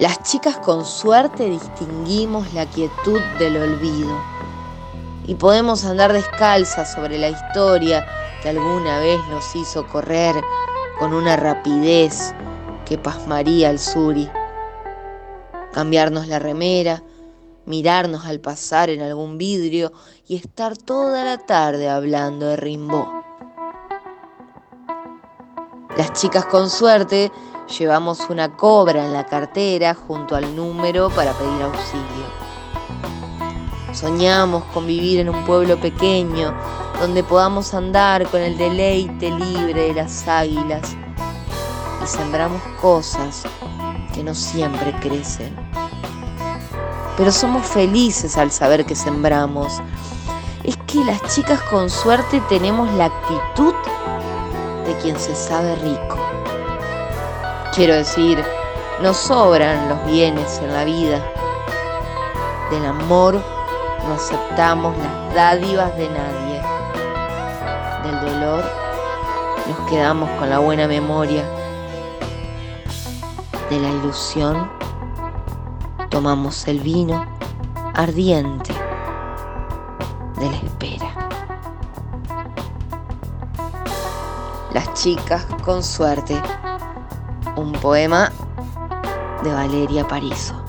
Las chicas con suerte distinguimos la quietud del olvido y podemos andar descalzas sobre la historia que alguna vez nos hizo correr con una rapidez que pasmaría al suri. Cambiarnos la remera, mirarnos al pasar en algún vidrio y estar toda la tarde hablando de Rimbaud. Las chicas con suerte llevamos una cobra en la cartera junto al número para pedir auxilio. Soñamos con vivir en un pueblo pequeño donde podamos andar con el deleite libre de las águilas y sembramos cosas que no siempre crecen. Pero somos felices al saber que sembramos. Es que las chicas con suerte tenemos la actitud de quien se sabe rico. Quiero decir, nos sobran los bienes en la vida. Del amor no aceptamos las dádivas de nadie. Del dolor nos quedamos con la buena memoria. De la ilusión tomamos el vino ardiente de la espera. Las chicas con suerte. Un poema de Valeria Parizo.